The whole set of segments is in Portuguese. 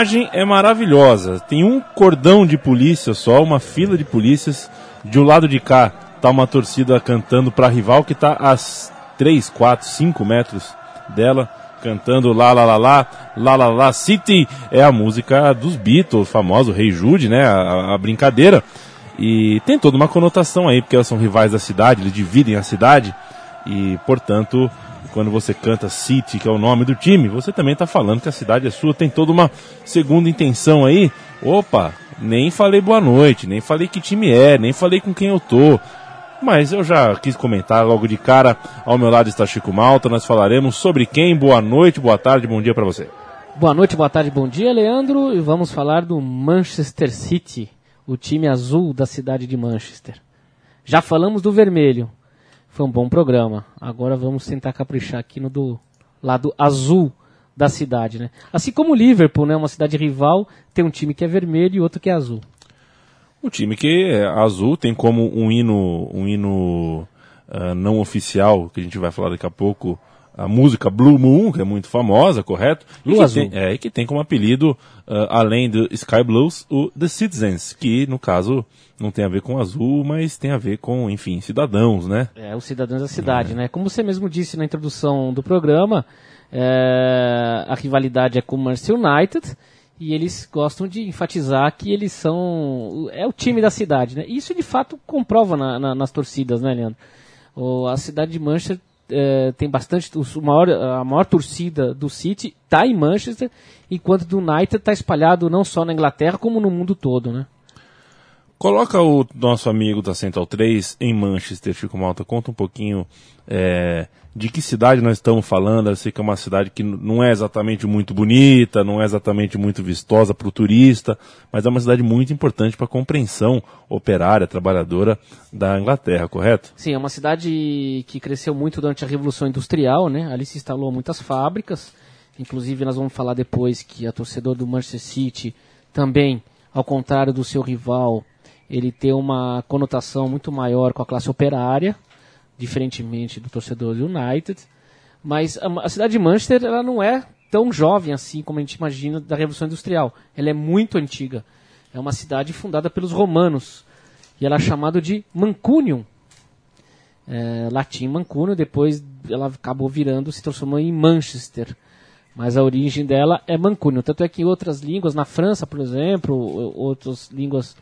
Imagem é maravilhosa. Tem um cordão de polícia só, uma fila de polícias. De um lado de cá tá uma torcida cantando para rival que tá a 3, 4, 5 metros dela, cantando lá, lá, lá, lá, lá, lá, lá, City. É a música dos Beatles, famoso Rei Jude, né? A, a brincadeira. E tem toda uma conotação aí, porque elas são rivais da cidade, eles dividem a cidade. E, portanto, quando você canta City, que é o nome do time, você também está falando que a cidade é sua, tem toda uma segunda intenção aí. Opa, nem falei boa noite, nem falei que time é, nem falei com quem eu tô. Mas eu já quis comentar logo de cara. Ao meu lado está Chico Malta. Nós falaremos sobre quem. Boa noite, boa tarde, bom dia para você. Boa noite, boa tarde, bom dia, Leandro. E vamos falar do Manchester City, o time azul da cidade de Manchester. Já falamos do vermelho, foi um bom programa. Agora vamos tentar caprichar aqui no do lado azul da cidade, né? Assim como o Liverpool, né? Uma cidade rival, tem um time que é vermelho e outro que é azul. O time que é azul tem como um hino, um hino uh, não oficial, que a gente vai falar daqui a pouco, a música Blue Moon, que é muito famosa, correto? Blue e Azul. Tem, é, e que tem como apelido, uh, além do Sky Blues, o The Citizens, que no caso não tem a ver com azul, mas tem a ver com, enfim, cidadãos, né? É, os cidadãos da cidade, é. né? Como você mesmo disse na introdução do programa, é, a rivalidade é com o Manchester United e eles gostam de enfatizar que eles são é o time da cidade, né? Isso de fato comprova na, na, nas torcidas, né, Leandro? O, a cidade de Manchester é, tem bastante o maior, a maior torcida do City está em Manchester, enquanto do United está espalhado não só na Inglaterra como no mundo todo, né? Coloca o nosso amigo da Central 3 em Manchester, Chico Malta. Conta um pouquinho é, de que cidade nós estamos falando. Eu sei que é uma cidade que não é exatamente muito bonita, não é exatamente muito vistosa para o turista, mas é uma cidade muito importante para a compreensão operária, trabalhadora da Inglaterra, correto? Sim, é uma cidade que cresceu muito durante a Revolução Industrial, né? Ali se instalou muitas fábricas. Inclusive, nós vamos falar depois que a torcedor do Manchester City também, ao contrário do seu rival, ele tem uma conotação muito maior com a classe operária, diferentemente do torcedor do United. Mas a, a, cidade de Manchester ela não é tão jovem assim como a gente imagina da Revolução Industrial. Ela é muito antiga. É uma cidade fundada pelos romanos. E ela é chamada de Mancunium. É, latim Mancunium, depois ela acabou virando, se transformou em Manchester. Mas a origem dela é Mancunium. Tanto é que em outras línguas, na França, por exemplo, outras línguas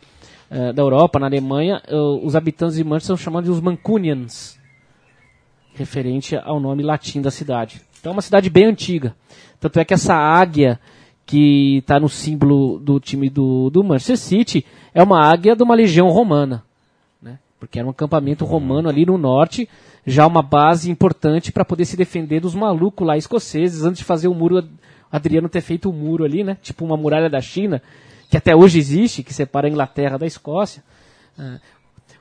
uh, da Europa, na Alemanha, uh, os habitantes de Manchester são chamados de os Mancunians, referente ao nome latim da cidade. Então é uma cidade bem antiga. Tanto é que essa águia que está no símbolo do time do, do Manchester City é uma águia de uma legião romana. Né? Porque era um acampamento romano ali no norte, já uma base importante para poder se defender dos malucos lá escoceses, antes de fazer o muro, Adriano ter feito o muro ali, né? tipo uma muralha da China, que até hoje existe, que separa a Inglaterra da Escócia. Uh,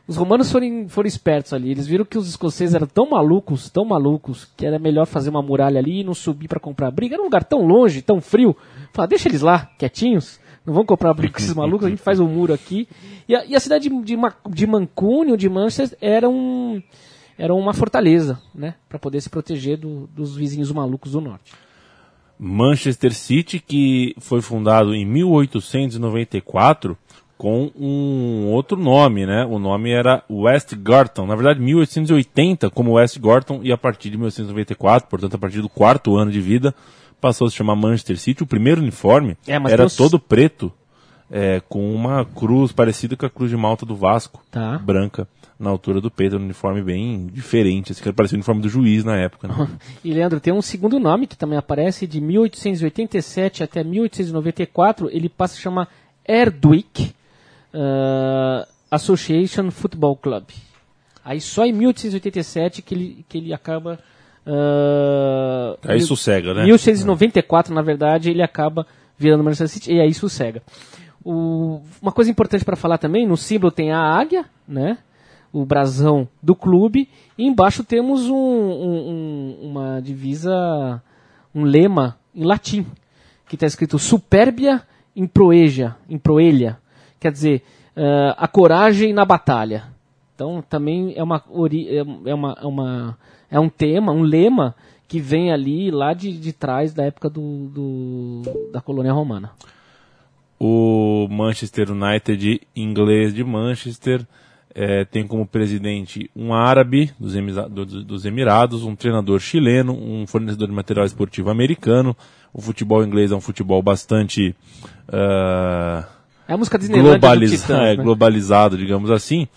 os romanos foram, foram espertos ali. Eles viram que os escoceses eram tão malucos, tão malucos, que era melhor fazer uma muralha ali e não subir para comprar briga. Era um lugar tão longe, tão frio. Fala, deixa eles lá, quietinhos. Não vão comprar briga com esses malucos, a gente faz um muro aqui. E a, e a cidade de, de, de Mancúnio, de Manchester, era, um, era uma fortaleza, né? Para poder se proteger do, dos vizinhos malucos do norte. Manchester City, que foi fundado em 1894 com um outro nome, né? O nome era West Gorton. Na verdade, 1880 como West Gorton e a partir de 1894, portanto, a partir do quarto ano de vida, passou a se chamar Manchester City. O primeiro uniforme é, era todo preto. É, com uma cruz parecida com a cruz de Malta do Vasco, Tá. branca, na altura do peito, um uniforme bem diferente, assim, que parecia o uniforme do juiz na época. Né? E Leandro, tem um segundo nome que também aparece de 1887 até 1894, ele passa a chamar Erdwick uh, Association Football Club. Aí só em 1887 que ele, que ele acaba. Uh, Aí sossega, né? 1894, na verdade, ele acaba virando Manchester City e aí sossega. O, uma coisa importante para falar também, no símbolo tem a águia, né? O brasão do clube, e embaixo temos um, um- um- uma divisa, um lema em latim, que está escrito Superbia in proeja, in quer dizer, eh, a coragem na batalha. Então também é uma, é é uma, é uma é um tema, um lema que vem ali lá de, de trás da época do, do- da colônia romana. O Manchester United, inglês de Manchester, eh, tem como presidente um árabe dos, dos Emirados, um treinador chileno, um fornecedor de material esportivo americano. O futebol inglês é um futebol bastante ah, É a música do globaliza- Titãs, é, né? globalizado, digamos assim.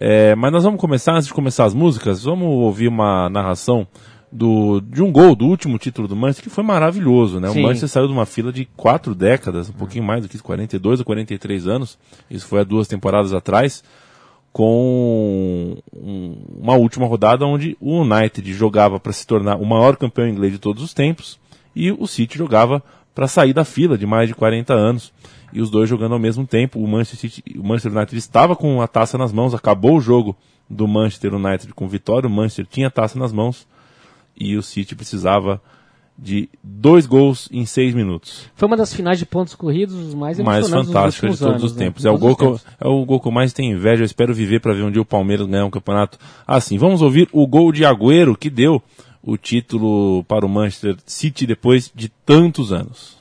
É, mas nós vamos começar, antes de começar as músicas, vamos ouvir uma narração do, de um gol do último título do Manchester, que foi maravilhoso, né? Sim. O Manchester saiu de uma fila de quatro décadas, um pouquinho mais do que isso, 42 ou 43 anos, isso foi há duas temporadas atrás, com um- uma última rodada onde o United jogava para se tornar o maior campeão inglês de todos os tempos e o City jogava para sair da fila de mais de 40 anos e os dois jogando ao mesmo tempo. O Manchester, City, o Manchester United estava com a taça nas mãos, acabou o jogo do Manchester United com vitória, o Manchester tinha a taça nas mãos e o City precisava de dois gols em seis minutos. Foi uma das finais de pontos corridos mais Mais emocionantes fantástica de dos todos últimos os anos, né? tempos. De É, o todos gol os que eu, tempos. é o gol que eu mais tenho inveja. Eu espero viver para ver um dia o Palmeiras ganhar um campeonato assim. Vamos ouvir o gol de Agüero que deu o título para o Manchester City depois de tantos anos.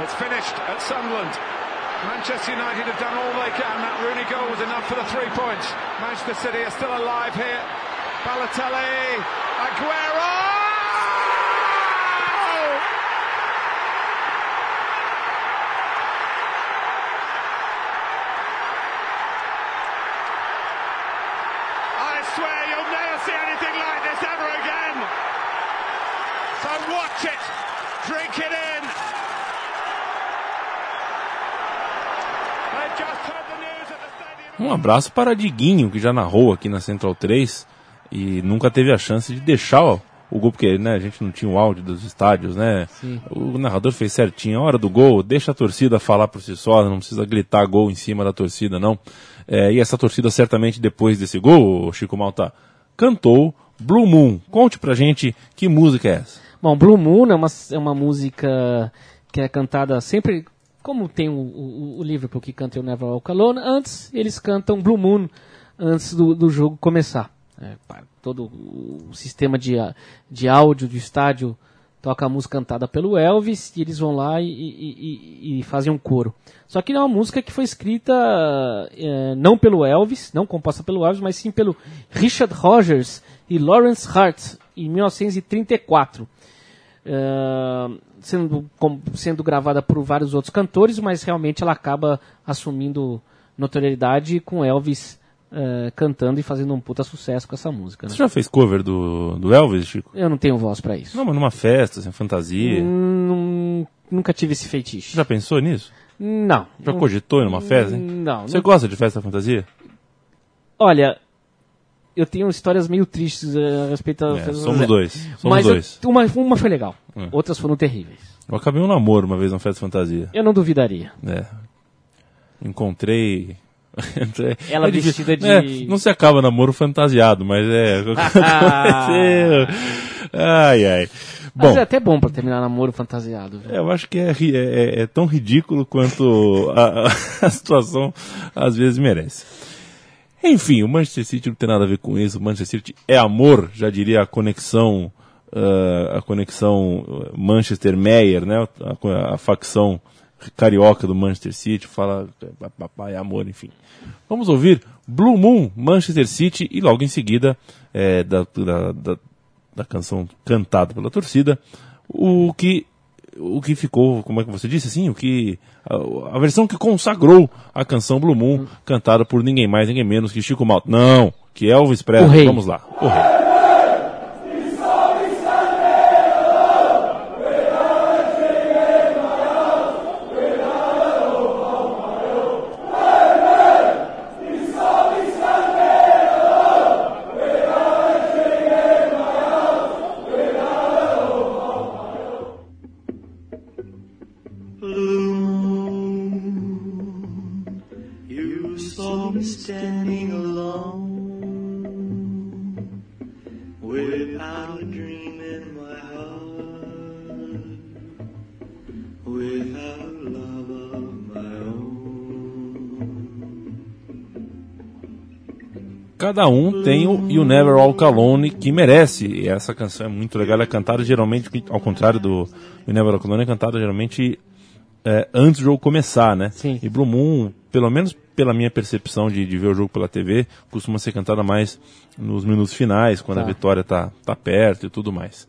It's finished at Sunderland. Manchester United have done all they can. That Rooney goal was enough for the three points. Manchester City are still alive here. Balotelli, Aguero! I swear you'll never see anything like this ever again. So watch it, drink it Um abraço para Diguinho, que já narrou aqui na Central 3 e nunca teve a chance de deixar o, o gol, porque né, a gente não tinha o áudio dos estádios, né? Sim. O narrador fez certinho. A hora do gol, deixa a torcida falar por si só, não precisa gritar gol em cima da torcida, não. É, e essa torcida, certamente, depois desse gol, Chico Malta cantou Blue Moon. Conte pra gente que música é essa. Bom, Blue Moon é uma, é uma música que é cantada sempre, como tem o, o, o Liverpool que canta o Never Walk Alone, antes eles cantam Blue Moon antes do, do jogo começar. É, todo o sistema de, de áudio do estádio toca a música cantada pelo Elvis e eles vão lá e, e- e- e fazem um coro. Só que é uma música que foi escrita é, não pelo Elvis, não composta pelo Elvis, mas sim pelo Richard Rogers e Lawrence Hart em 1934 eh, sendo, com- sendo gravada por vários outros cantores, mas realmente ela acaba assumindo notoriedade com Elvis eh, cantando e fazendo um puta sucesso com essa música. né? Você já fez cover do, do Elvis, Chico? Eu não tenho voz pra isso. Não, mas numa festa, assim, fantasia. Hum, nunca tive esse feitiço. Já pensou nisso? Não. Já cogitou em uma festa, hein? Não. Você não- gosta de festa fantasia? Olha, eu tenho histórias meio tristes eh, a respeito da É, somos dois. Somos Mas eu- dois. uma, uma foi legal, Hum. outras foram terríveis. Eu acabei um namoro uma vez numa festa fantasia. Eu não duvidaria. É. Encontrei. Ela é vestida de- É, não se acaba namoro fantasiado, mas é. Ai, ai. Mas Bom, é até bom pra terminar namoro fantasiado. viu? eu acho que é, é- é- é tão ridículo quanto a- a situação às vezes merece. Enfim, o Manchester City não tem nada a ver com isso. O Manchester City é amor, já diria a conexão, ah, a conexão ah, Manchester-Meyer, né? A, a facção carioca do Manchester City fala "Pa- papai é amor, enfim. Vamos ouvir Blue Moon, Manchester City e logo em seguida, eh, da, da- da- da canção cantada pela torcida, o que o que ficou, como é que você disse assim, o que a, a versão que consagrou a canção Blue Moon, cantada por ninguém mais, ninguém menos que Chico Malta. Não, que Elvis O Presley. Vamos lá. O rei. Cada um tem o You Never Walk Alone que merece. E essa canção é muito legal. Ela é cantada geralmente, ao contrário do You Never Walk Alone, é cantada geralmente é, antes do jogo começar, né? Sim. E Blue Moon, pelo menos pela minha percepção de, de ver o jogo pela TV, costuma ser cantada mais nos minutos finais, quando Tá. a vitória tá, tá perto e tudo mais.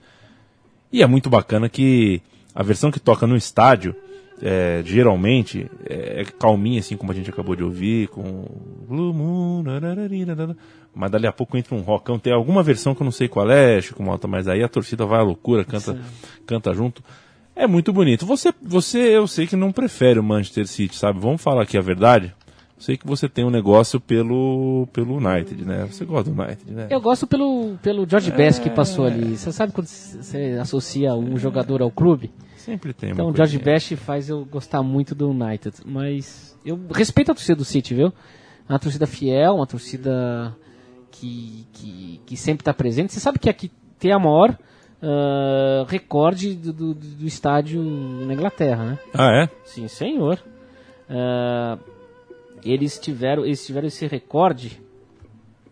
E é muito bacana que a versão que toca no estádio, é, geralmente, é, é calminha, assim como a gente acabou de ouvir, com Blue Moon, mas dali a pouco entra um rockão. Tem alguma versão que eu não sei qual é, Chico Malta, mas aí a torcida vai à loucura, canta, canta junto. É muito bonito. Você, você, eu sei que não prefere o Manchester City, sabe? Vamos falar aqui a verdade. Eu sei que você tem um negócio pelo, pelo United, né? Você gosta do United, né? Eu gosto pelo, pelo George Best que passou ali. Você sabe quando você associa um jogador ao clube? Sempre tem Então o. George Best faz eu gostar muito do United. Mas eu respeito a torcida do City, viu? Uma torcida fiel, uma torcida que, que, que sempre está presente. Você sabe que aqui tem a maior ah, recorde do, do, do estádio na Inglaterra, né? Ah, é? Sim, senhor. Ah, eles tiveram, eles tiveram esse recorde.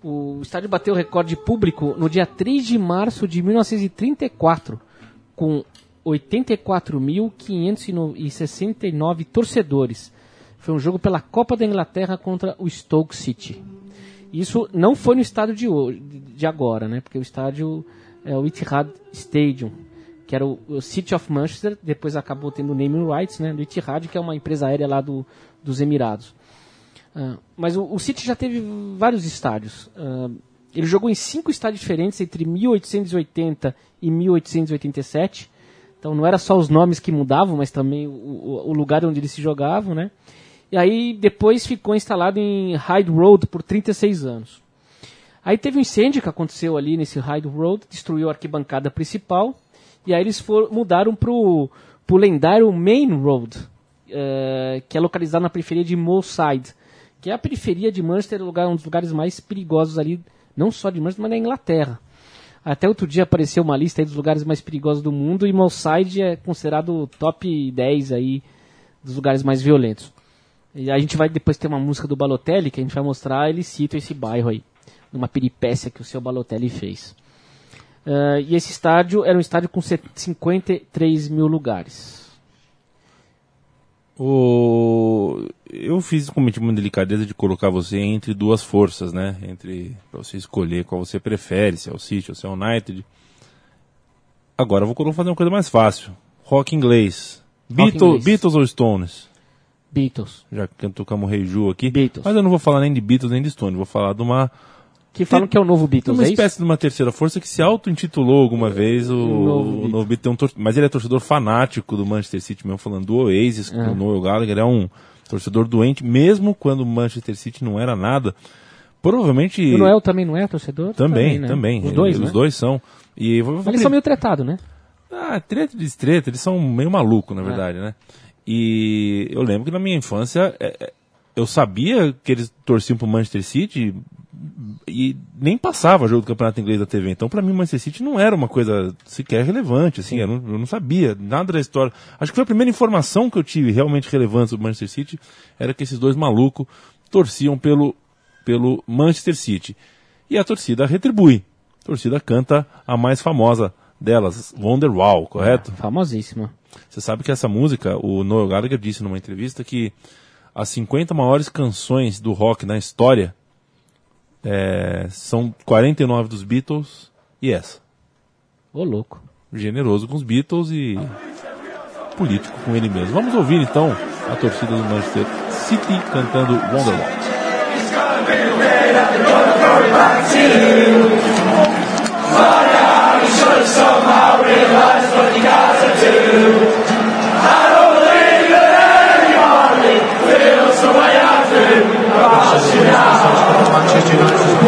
O estádio bateu o recorde público no dia 3 de março de 1934, com 84.569 torcedores. Foi um jogo pela Copa da Inglaterra contra o Stoke City. Isso não foi no estádio de, hoje, de agora, né? Porque o estádio é o Etihad Stadium, que era o, o City of Manchester, depois acabou tendo o naming rights, né? Do Etihad, que é uma empresa aérea lá do, dos Emirados. Ah, mas o, o City já teve vários estádios. Ah, ele jogou em cinco estádios diferentes entre 1880 e 1887. Então não era só os nomes que mudavam, mas também o, o- o lugar onde eles se jogavam, né? E aí depois ficou instalado em Hyde Road por 36 anos. Aí teve um incêndio que aconteceu ali nesse Hyde Road, destruiu a arquibancada principal, e aí eles foram, mudaram pro, pro lendário Main Road, eh, que é localizado na periferia de Moleside, que é a periferia de Manchester, lugar, um dos lugares mais perigosos ali, não só de Manchester, mas da Inglaterra. Até outro dia apareceu uma lista dos lugares mais perigosos do mundo, e Moleside é considerado o top 10 aí dos lugares mais violentos. E a gente vai depois ter uma música do Balotelli que a gente vai mostrar, ele cita esse bairro aí, numa peripécia que o seu Balotelli fez. Ah, e esse estádio era um estádio com set- 53 mil lugares. O... Eu fiz, cometi uma delicadeza de colocar você entre duas forças, né? Entre para você escolher qual você prefere, se é o City ou se é o United. Agora eu vou fazer uma coisa mais fácil. Rock inglês. Beatles, inglês. Beatles ou Stones? Beatles. Já que tocamos o Rei Ju aqui. Beatles. Mas eu não vou falar nem de Beatles nem de Stones. Vou falar de uma, Que falam que é o novo Beatles, uma é isso? espécie de uma terceira força que se auto-intitulou alguma vez o, novo o novo Beatle. Tem um tor- Mas ele é torcedor fanático do Manchester City, mesmo falando do Oasis, Ah. o Noel Gallagher é um torcedor doente, mesmo quando o Manchester City não era nada. Provavelmente. O Noel também não é torcedor? Também, né? também. Os dois, Os né? dois são. E vou- Mas eles são meio tretados, né? ah, treta de treta, eles são meio malucos, na verdade, né? E eu lembro que na minha infância é, é, eu sabia que eles torciam pro Manchester City e nem passava jogo do Campeonato Inglês da TV. Então, pra mim, o Manchester City não era uma coisa sequer relevante, assim, eu não, eu não sabia nada da história. Acho que foi a primeira informação que eu tive realmente relevante do Manchester City, era que esses dois malucos torciam pelo, pelo Manchester City. E a torcida retribui. A torcida canta a mais famosa delas, Wonderwall, correto? Famosíssima. Você sabe que essa música, o Noel Gallagher disse numa entrevista que as 50 maiores canções do rock na história é, são 49 dos Beatles e essa. Ô, louco. generoso com os Beatles e político com ele mesmo. Vamos ouvir então a torcida do Manchester City cantando Wonderwall. Manchester United. Manchester United.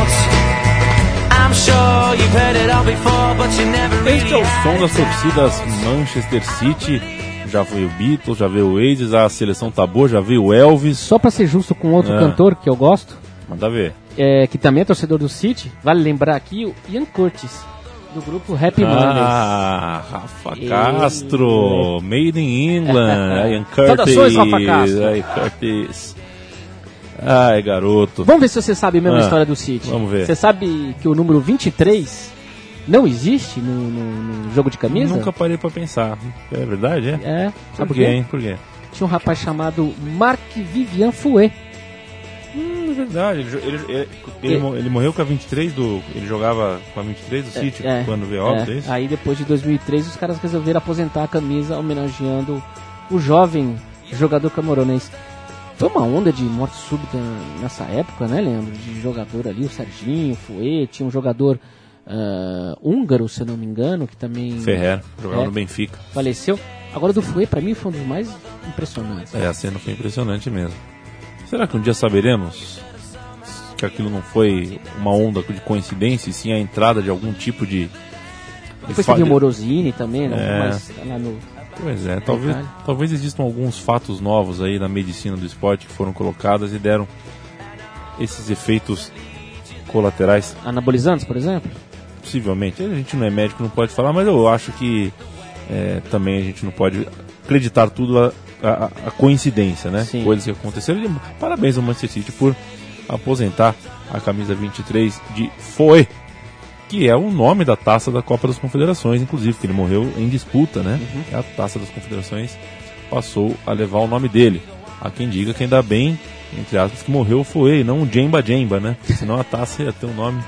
Este é o som das torcidas Manchester City. Já veio o Beatles, já veio o Oasis, a seleção tá boa, já veio o Elvis. Só pra ser justo com outro É. cantor que eu gosto, Manda ver. é, que também é torcedor do City, vale lembrar aqui o Ian Curtis, do grupo Happy Mondays. Ah, Rafa Ele- Castro, Made in England, Ian Curtis. Saudações, Rafa Castro. Ai, Curtis. Ai, garoto. Vamos ver se você sabe mesmo a Ah, história do City. vamos ver. Você sabe que o número 23 não existe no, no- no jogo de camisa? Nunca parei pra pensar. É verdade, é? É, Por sabe por quê, hein? Por quê? Tinha um rapaz chamado Marc Vivian Fouet. Hum, é verdade. Ele, ele, ele, ele, É. ele morreu com a 23 do. Ele jogava com a 23 do City É, quando veio óbito, é, é. Aí depois de 2003 os caras resolveram aposentar a camisa homenageando o jovem jogador camoronês. Foi uma onda de morte súbita nessa época, né, Leandro? De jogador ali, o Serginho, o Fouet, tinha um jogador ah, húngaro, se eu não me engano, que também Ferrer, jogava É. no Benfica. faleceu. Agora do Fouet, pra mim, foi um dos mais impressionantes. É, a cena foi impressionante mesmo. Será que um dia saberemos que aquilo não foi uma onda de coincidência, e sim a entrada de algum tipo de. De Depois teve o Morosini também, né? É. Mas lá no... Pois é, talvez, Detalhe. talvez existam alguns fatos novos aí na medicina do esporte que foram colocados e deram esses efeitos colaterais, Anabolizantes, por exemplo? possivelmente. A gente não é médico, não pode falar, mas eu acho que é, também a gente não pode acreditar tudo a, a- a coincidência, né? Sim. Coisas que aconteceram. E parabéns ao Manchester City por aposentar a camisa 23 de Foe, que é o nome da taça da Copa das Confederações, inclusive, que ele morreu em disputa, né? Uhum. A taça das Confederações passou a levar o nome dele. Há quem diga que ainda bem, entre aspas, que morreu o Foe e não o Jemba Jemba, né? Senão a taça ia ter um nome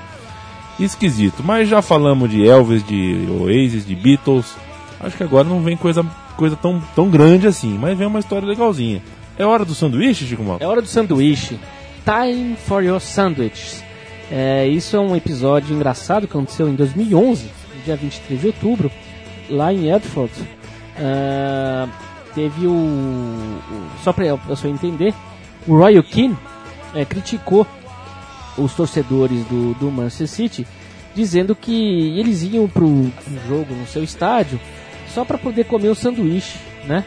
esquisito. Mas já falamos de Elvis, de Oasis, de Beatles. Acho que agora não vem coisa, coisa tão, tão grande assim, mas vem uma história legalzinha. É hora do sanduíche, Chico Mal? É hora do sanduíche. Time for your sandwiches. É, isso é um episódio engraçado que aconteceu em 2011, no dia 23 de outubro, lá em Edford. Ah, teve o, o- Só para a pessoa entender, o Royal Keane é, criticou os torcedores do, do Manchester City, dizendo que eles iam para um jogo no seu estádio só para poder comer o sanduíche, né?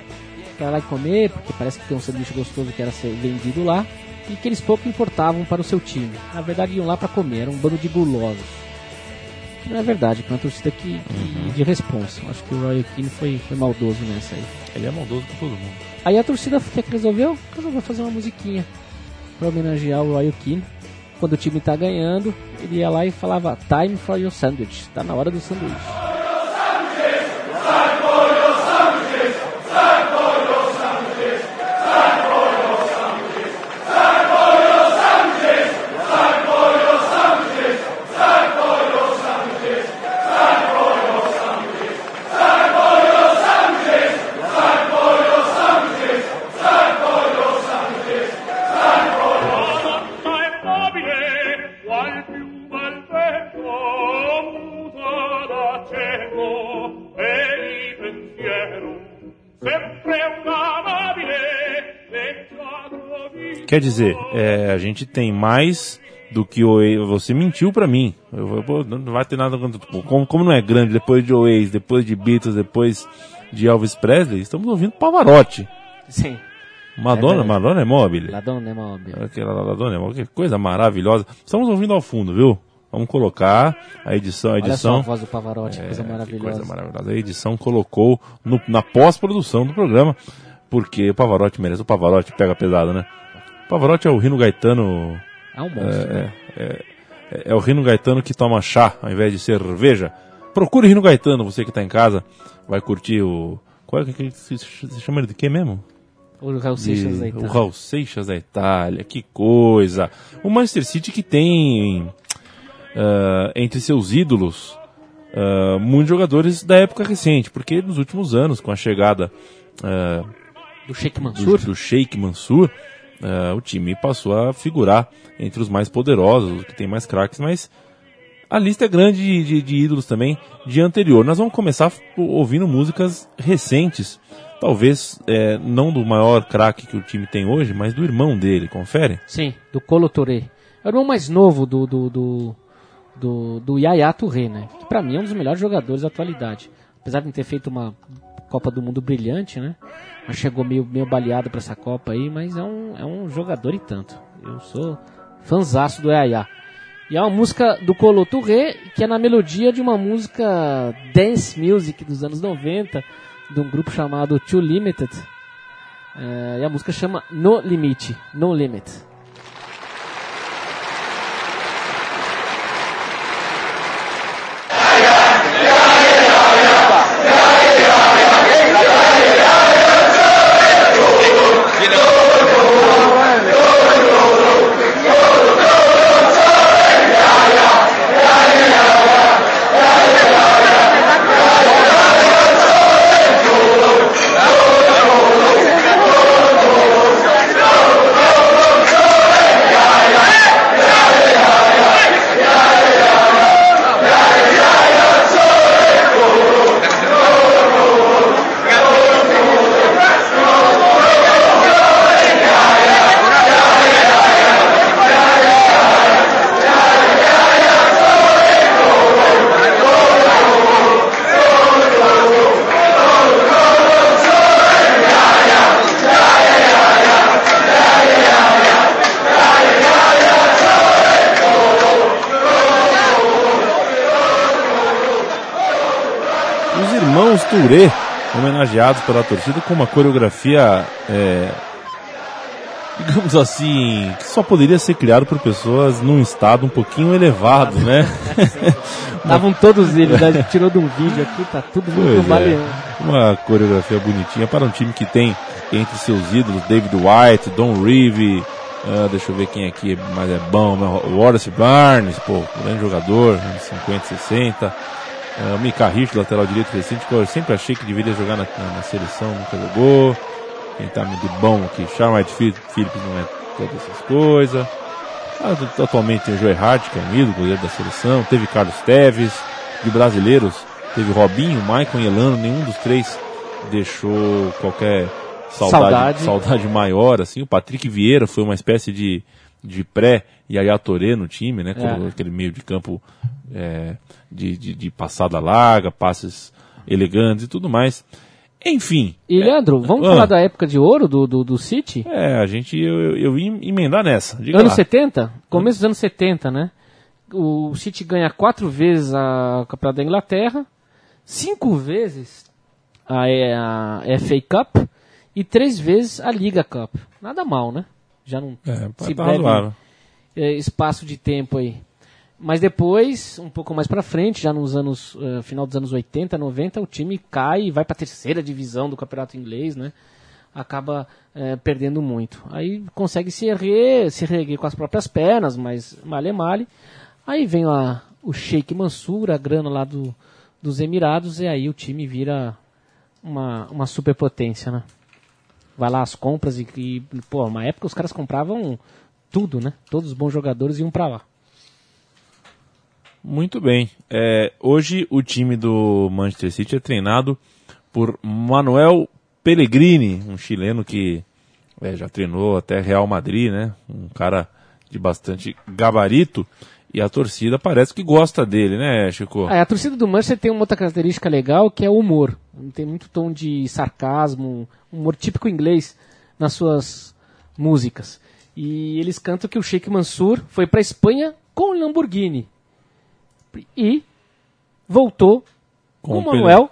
Para lá comer, porque parece que tem um sanduíche gostoso que era ser vendido lá e que eles pouco importavam para o seu time. Na verdade, iam lá para comer, era um bando de gulosos. que não é verdade, que é uma torcida que, que de responsa. Acho que o Roy Keane foi, foi maldoso nessa aí. Ele é maldoso com todo mundo. Aí a torcida que, que resolveu? Resolveu fazer uma musiquinha pra homenagear o Roy Keane. Quando o time tá ganhando, ele ia lá e falava Time for your sandwich. Tá na hora do sanduíche. D'accenno e di pensiero, sempre un amabile. Quer dizer, é, a gente tem mais do que o. Você mentiu pra mim. Eu, pô, não vai ter nada Como, como não é grande, depois de Oasis, depois de Beatles, depois de Elvis Presley, estamos ouvindo Pavarotti. Sim. Madonna, É. Madonna é mobile. Ladrone é móvel. Aquela Madonna é mobile. Que coisa maravilhosa. Estamos ouvindo ao fundo, viu? Vamos colocar a edição. A Olha só a edição. voz do Pavarotti, coisa É, que maravilhosa. coisa maravilhosa. A edição colocou no- na pós-produção do programa, porque o Pavarotti merece. O Pavarotti pega pesado, né? O Pavarotti é o Rino Gaetano. É um monstro. É, é, é, é o Rino Gaetano que toma chá ao invés de cerveja. Procure Rino Gaetano, você que está em casa. Vai curtir o. Qual é que que se, chama ele de quê mesmo? O Raul Seixas De- tá. O Raul Seixas da Itália, que coisa. O Manchester City que tem ah, entre seus ídolos ah, muitos jogadores da época recente, porque nos últimos anos, com a chegada ah, Do Sheikh do, Mansur. do Sheikh Mansur, o time passou a figurar entre os mais poderosos, os que tem mais craques, mas a lista é grande de, de- de ídolos também de anterior. Nós vamos começar ouvindo músicas recentes, talvez eh, não do maior craque que o time tem hoje, mas do irmão dele, confere? Sim, do Colo Touré. É o irmão mais novo do, do, do, do, do Yaya Touré, né? Que pra mim é um dos melhores jogadores da atualidade. Apesar de não ter feito uma Copa do Mundo brilhante, né? Mas chegou meio, meio baleado pra essa Copa aí, mas é um, é um jogador e tanto. Eu sou fanzaço do Yaya. E é uma música do Colo Touré, que é na melodia de uma música dance music dos anos 90, de um grupo chamado Too Limited. É, e a música chama No Limite, No Limit. Touré, homenageados pela torcida com uma coreografia, é, digamos assim, que só poderia ser criado por pessoas num estado um pouquinho elevado, né? Estavam todos eles, a gente tirou de um vídeo aqui, tá tudo muito é. Uma coreografia bonitinha para um time que tem entre seus ídolos David White, Don Reeve, ah, deixa eu ver quem aqui mais é bom, né? Wallace Barnes, pô, grande jogador, anos 50, 60. Ah, o Mika Rich, lateral direito recente, que eu sempre achei que deveria jogar na, na- na seleção, nunca jogou. Quem tá de bom aqui, White Phillips não é todas essas coisas. Atu- Atualmente tem o Joey Hart, que é um ídolo, goleiro da seleção. Teve Carlos Teves. De brasileiros, teve Robinho, Maicon e Elano. Nenhum dos três deixou qualquer saudade, Saudade. saudade maior. assim. O Patrick Vieira foi uma espécie de, de pré Yaya Touré no time, né? É. Aquele meio de campo é, de, de, de passada larga, passes elegantes e tudo mais. Enfim, E, Leandro, vamos Ah. falar da época de ouro do, do, do City? é, a gente, eu, eu, eu ia emendar nessa. Diga Anos lá. 70? Começo dos anos 70, né? o City ganha quatro vezes a Campeonato da Inglaterra, cinco vezes a, a FA Cup e três vezes a Liga Cup. Nada mal, né? Já não É, se tá breve eh, espaço de tempo aí. Mas depois, um pouco mais pra frente, já nos anos eh, final dos anos 80, 90, o time cai e vai pra terceira divisão do Campeonato Inglês, né? Acaba eh, perdendo muito. Aí consegue se erguer, se reerguer com as próprias pernas, mas male male. Aí vem lá o Sheikh Mansur, a grana lá do, dos Emirados, e aí o time vira uma, uma superpotência, né? Vai lá as compras e, e, pô, uma época os caras compravam tudo, né? Todos os bons jogadores iam pra lá. Muito bem. É, hoje o time do Manchester City é treinado por Manuel Pellegrini, um chileno que é, já treinou até Real Madrid, né? Um cara de bastante gabarito. E a torcida parece que gosta dele, né, Chico? Ah, a torcida do Manchester tem uma outra característica legal que é o humor. Tem muito tom de sarcasmo, humor típico inglês nas suas músicas. E eles cantam que o Sheikh Mansur foi para Espanha com o Lamborghini e voltou com, Com o Manuel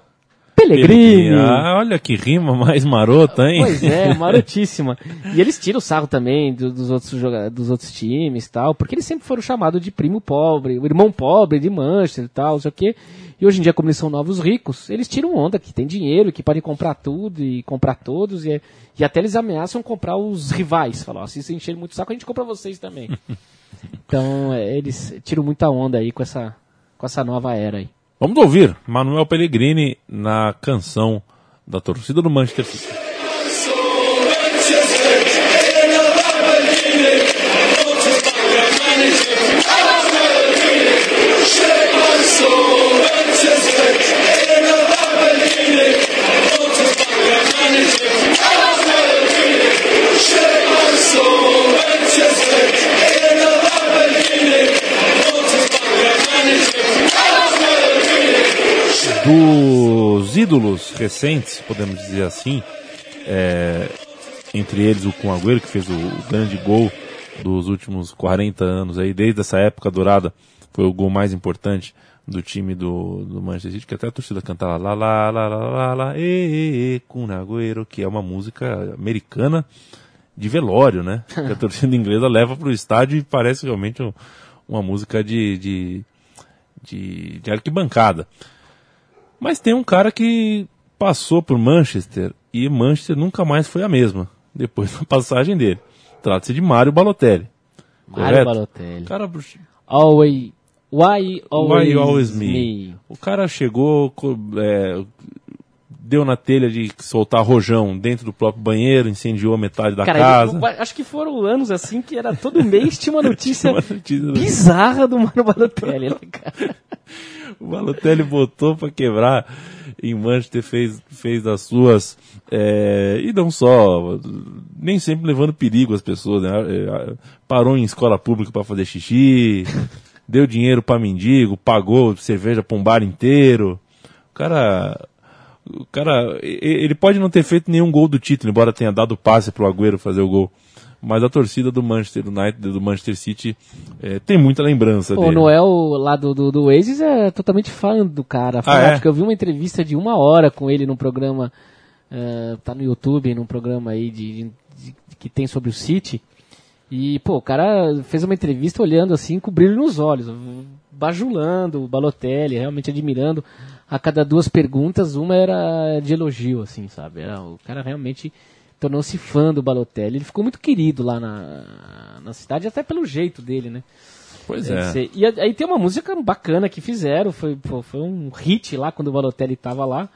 Pellegrini. Ah, olha que rima mais marota, hein? Pois é, marotíssima. E eles tiram o sarro também do- dos, outros dos outros times e tal, porque eles sempre foram chamados de primo pobre, o irmão pobre de Manchester e tal, não sei o quê. E hoje em dia, como eles são novos ricos, eles tiram onda, que tem dinheiro, que podem comprar tudo e comprar todos, e, e até eles ameaçam comprar os rivais. Falam, ó, se vocês encherem muito o saco, a gente compra vocês também. então, é, eles tiram muita onda aí com essa, com essa nova era aí. Vamos ouvir Manuel Pellegrini na canção da torcida do Manchester City. Dos ídolos recentes, podemos dizer assim, é, entre eles o Kun Agüero, que fez o, o grande gol dos últimos 40 anos, aí, desde essa época dourada, foi o gol mais importante do time do, do Manchester City, que até a torcida cantava lá, lá, lá, lá, lá, lá, e, e, e, Kun Agüero, que é uma música americana de velório, né? Que a torcida inglesa leva para o estádio e parece realmente um- uma música de, de, de, de arquibancada. Mas tem um cara que passou por Manchester e Manchester nunca mais foi a mesma depois da passagem dele. Trata-se de Mário Balotelli. Mário? Balotelli. O cara, Always, why always, Why always me? O cara chegou, é, deu na telha de soltar rojão dentro do próprio banheiro, incendiou metade da Cara, casa. ele- acho que foram anos assim que era todo mês tinha uma notícia Uma notícia- bizarra do Mano Balotelli, né, cara? O Balotelli botou pra quebrar em Manchester, fez, fez das suas, é, e não só, nem sempre levando perigo às pessoas, né? É, Parou em escola pública pra fazer xixi, deu dinheiro pra mendigo, pagou cerveja pra um bar inteiro. O cara, o cara, ele pode não ter feito nenhum gol do título, embora tenha dado passe pro Agüero fazer o gol. Mas a torcida do Manchester United, do Manchester City, é, tem muita lembrança O dele. Noel lá do, do, do Oasis é totalmente fã do cara. fanático. é? Eu vi uma entrevista de uma hora com ele num programa, eh, tá no YouTube, num programa aí de, de- de- que tem sobre o City. E, pô, o cara fez uma entrevista olhando assim com brilho nos olhos, bajulando o Balotelli, realmente admirando. A cada duas perguntas, uma era de elogio, assim, sabe? Era, o cara realmente tornou-se fã do Balotelli. Ele ficou muito querido lá na, na cidade, até pelo jeito dele, né? Pois é. ser. E a- aí tem uma música bacana que fizeram, foi, pô, foi um hit lá quando o Balotelli tava lá.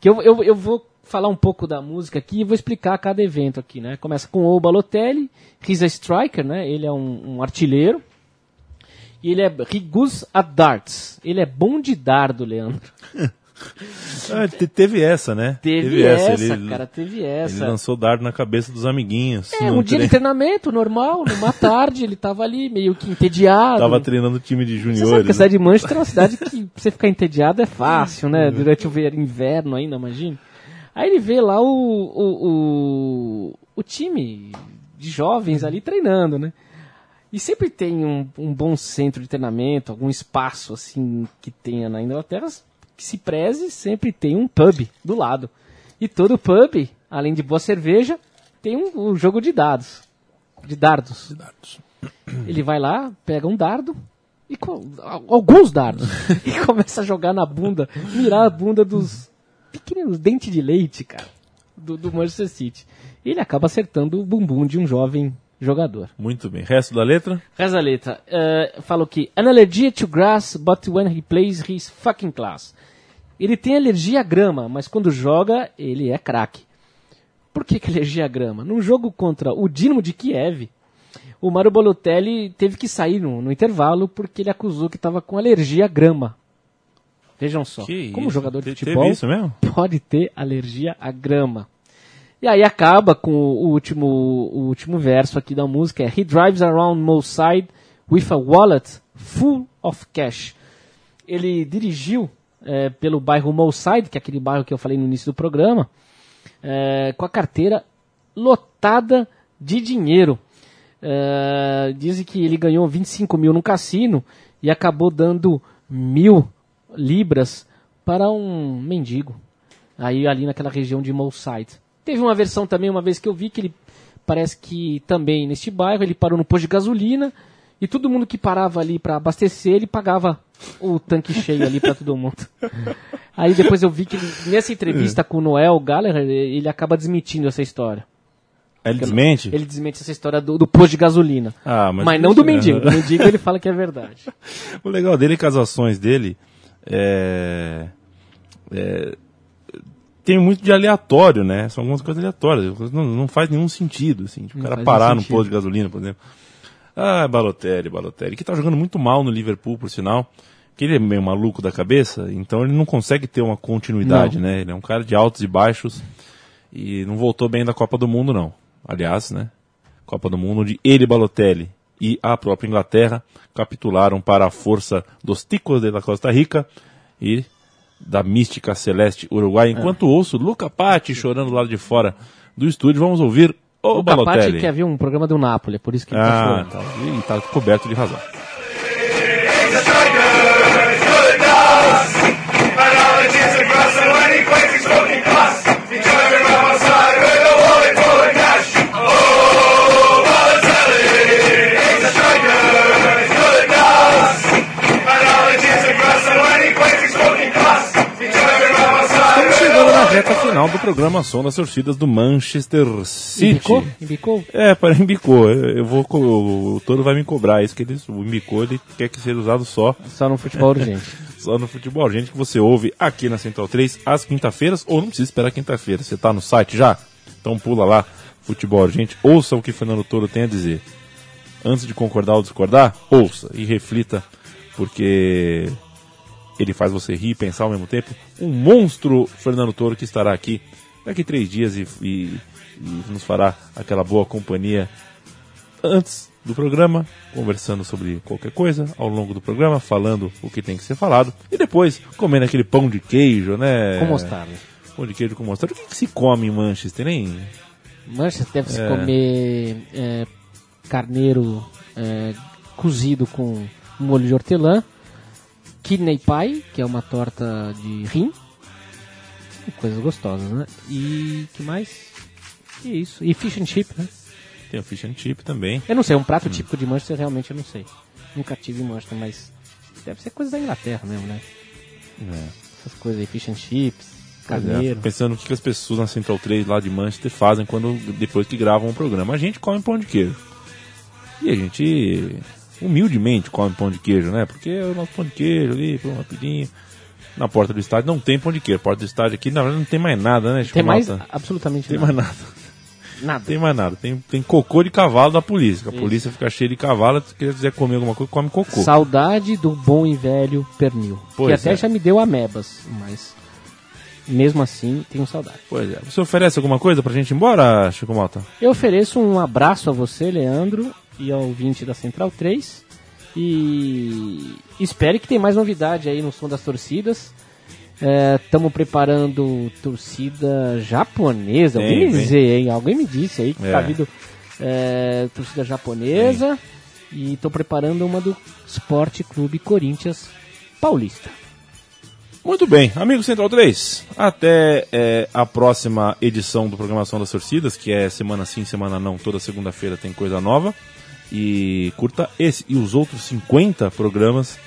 Que eu, eu, eu vou falar um pouco da música aqui e vou explicar cada evento aqui, né? Começa com o Balotelli, he's a striker, né? Ele é um, um artilheiro. E ele é goes at darts. Ele é bom de dardo, Leandro. Ah, te- teve essa, né? Teve, essa, ele, cara, teve Ele essa. lançou dardo na cabeça dos amiguinhos. É, um dia de tre- treinamento normal, numa tarde, ele tava ali meio que entediado. Tava treinando o time de Você sabe que juniores. a cidade de Manchester é uma cidade que você ficar entediado é fácil, né? Durante o ver- inverno ainda, imagina. Aí ele vê lá o, o, o, o time de jovens ali treinando, né? E sempre tem um, um bom centro de treinamento, algum espaço assim que tenha na Inglaterra, que se preze, sempre tem um pub do lado. E todo pub, além de boa cerveja, tem um, um jogo de dados. De dardos. Ele vai lá, pega um dardo, e alguns dardos, e começa a jogar na bunda, mirar a bunda dos pequenos dentes de leite, cara, do, do Manchester City. E ele acaba acertando o bumbum de um jovem jogador. Muito bem. Resto da letra? Reza a letra. Uh, falou que an allergy to grass, but when he plays, he's fucking class. Ele tem alergia à grama, mas quando joga, ele é craque. Por que, que alergia à grama? Num jogo contra o Dinamo de Kiev, o Mario Balotelli teve que sair no, no intervalo porque ele acusou que estava com alergia à grama. Vejam só, Que como isso? jogador de Te- futebol pode ter alergia à grama. E aí acaba com o último, o último verso aqui da música, é He drives around Mosside with a wallet full of cash. Ele dirigiu eh, pelo bairro Mosside, que é aquele bairro que eu falei no início do programa, eh, com a carteira lotada de dinheiro. Eh, dizem que ele ganhou 25 mil no cassino e acabou dando mil libras para um mendigo. Aí ali naquela região de Mosside. Teve uma versão também, uma vez que eu vi que ele parece que também neste bairro ele parou no posto de gasolina e todo mundo que parava ali para abastecer, ele pagava o tanque cheio ali para todo mundo. Aí depois eu vi que ele, nessa entrevista com o Noel Gallagher, ele acaba desmentindo essa história. Ele desmente? Ele desmente essa história do, do posto de gasolina. Ah, mas mas não do é- mendigo. Do mendigo ele fala que é verdade. O legal dele é que as ações dele é, é, tem muito de aleatório, né? São algumas coisas aleatórias. Não, não faz nenhum sentido, assim. Tipo, o cara parar no posto de gasolina, por exemplo. Ah, Balotelli, Balotelli, que tá jogando muito mal no Liverpool, por sinal. Que ele é meio maluco da cabeça, então ele não consegue ter uma continuidade, Não. né? Ele é um cara de altos e baixos e não voltou bem da Copa do Mundo, não. Aliás, né? Copa do Mundo, onde ele, Balotelli e a própria Inglaterra capitularam para a força dos Ticos de la Costa Rica e da mística celeste Uruguai. Enquanto ouço Luca Patti chorando do lado de fora do estúdio, vamos ouvir o, Capati Balotelli. quer ver um programa do Napoli, é por isso que ele tá Ah, chorando. tá. E tá coberto de razão. Na reta final do programa Som das Torcidas do Manchester City. Embicou? Embicou? É, para embicou. Eu eu vou, o Toro vai me cobrar isso que ele, o embicou ele quer que seja usado só, Só no futebol urgente. só no futebol. Gente que você ouve aqui na Central 3 às quinta-feiras ou não precisa esperar quinta-feira. Você tá no site já? Então pula lá, futebol urgente, ouça o que Fernando Toro tem a dizer. Antes de concordar ou discordar, ouça e reflita, porque ele faz você rir e pensar ao mesmo tempo. Um monstro Fernando Toro que estará aqui daqui três dias e, e- e nos fará aquela boa companhia antes do programa, conversando sobre qualquer coisa ao longo do programa, falando o que tem que ser falado e depois comendo aquele pão de queijo, né? Com mostarda. Pão de queijo com mostarda. O que, que se come em Manchester, hein? Manchester deve se É. comer é, carneiro é, cozido com molho de hortelã, kidney pie, que é uma torta de rim, coisas gostosas, né? E que mais? E isso. E fish and chip, né? Tem o fish and chip também. Eu não sei, um prato Hum. típico de Manchester realmente eu não sei. Nunca tive em Manchester, mas deve ser coisa da Inglaterra mesmo, né? Essas coisas aí, fish and chips, é, carneiro. fico pensando o que as pessoas na Central 3 lá de Manchester fazem quando depois que gravam o programa. A gente come pão de queijo. E a gente humildemente come pão de queijo, né? Porque é o nosso pão de queijo ali, pô, rapidinho. Na porta do estádio não tem pão de queijo. Porta do estádio aqui, na verdade, não tem mais nada, né? Tem Chico mais? Malta? Absolutamente Tem nada. mais nada. Nada. Tem mais nada. Tem, tem cocô de cavalo da polícia. A Isso. polícia fica cheia de cavalo. Se quiser comer alguma coisa, come cocô. Saudade do bom e velho pernil. Pois que até é. já me deu amebas, mas mesmo assim tenho saudade. Pois é. Você oferece alguma coisa pra gente ir embora, Chico Malta? Eu ofereço um abraço a você, Leandro, e ao ouvinte da Central 3. E espere que tem mais novidade aí no som das torcidas. Estamos preparando torcida japonesa. Alguém me dizer, hein? Alguém me disse aí que É. tá vindo é, torcida japonesa. E estou preparando uma do Esporte Clube Corinthians Paulista. Muito bem, amigo Central 3, até é, a próxima edição do Programação das Torcidas, que é semana sim, semana não, toda segunda-feira tem coisa nova. E curta esse e os outros 50 programas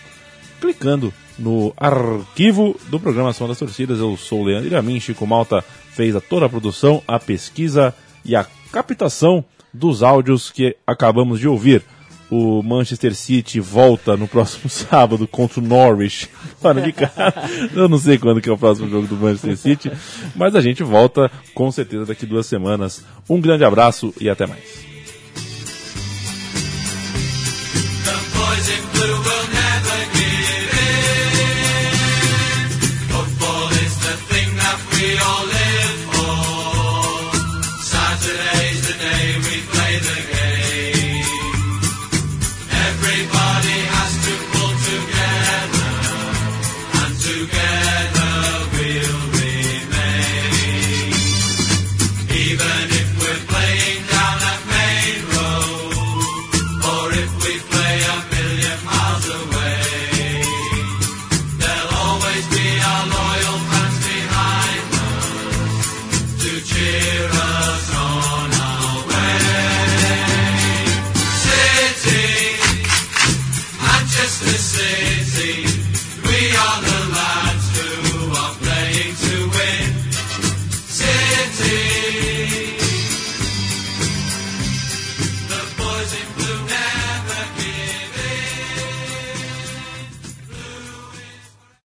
clicando no arquivo do Programação das Torcidas. Eu sou o Leandro Iramin, Chico Malta fez a toda a produção, a pesquisa e a captação dos áudios que acabamos de ouvir. O Manchester City volta no próximo sábado contra o Norwich. Fora de casa. Eu não sei quando que é o próximo jogo do Manchester City, mas a gente volta com certeza daqui duas semanas. Um grande abraço e até mais.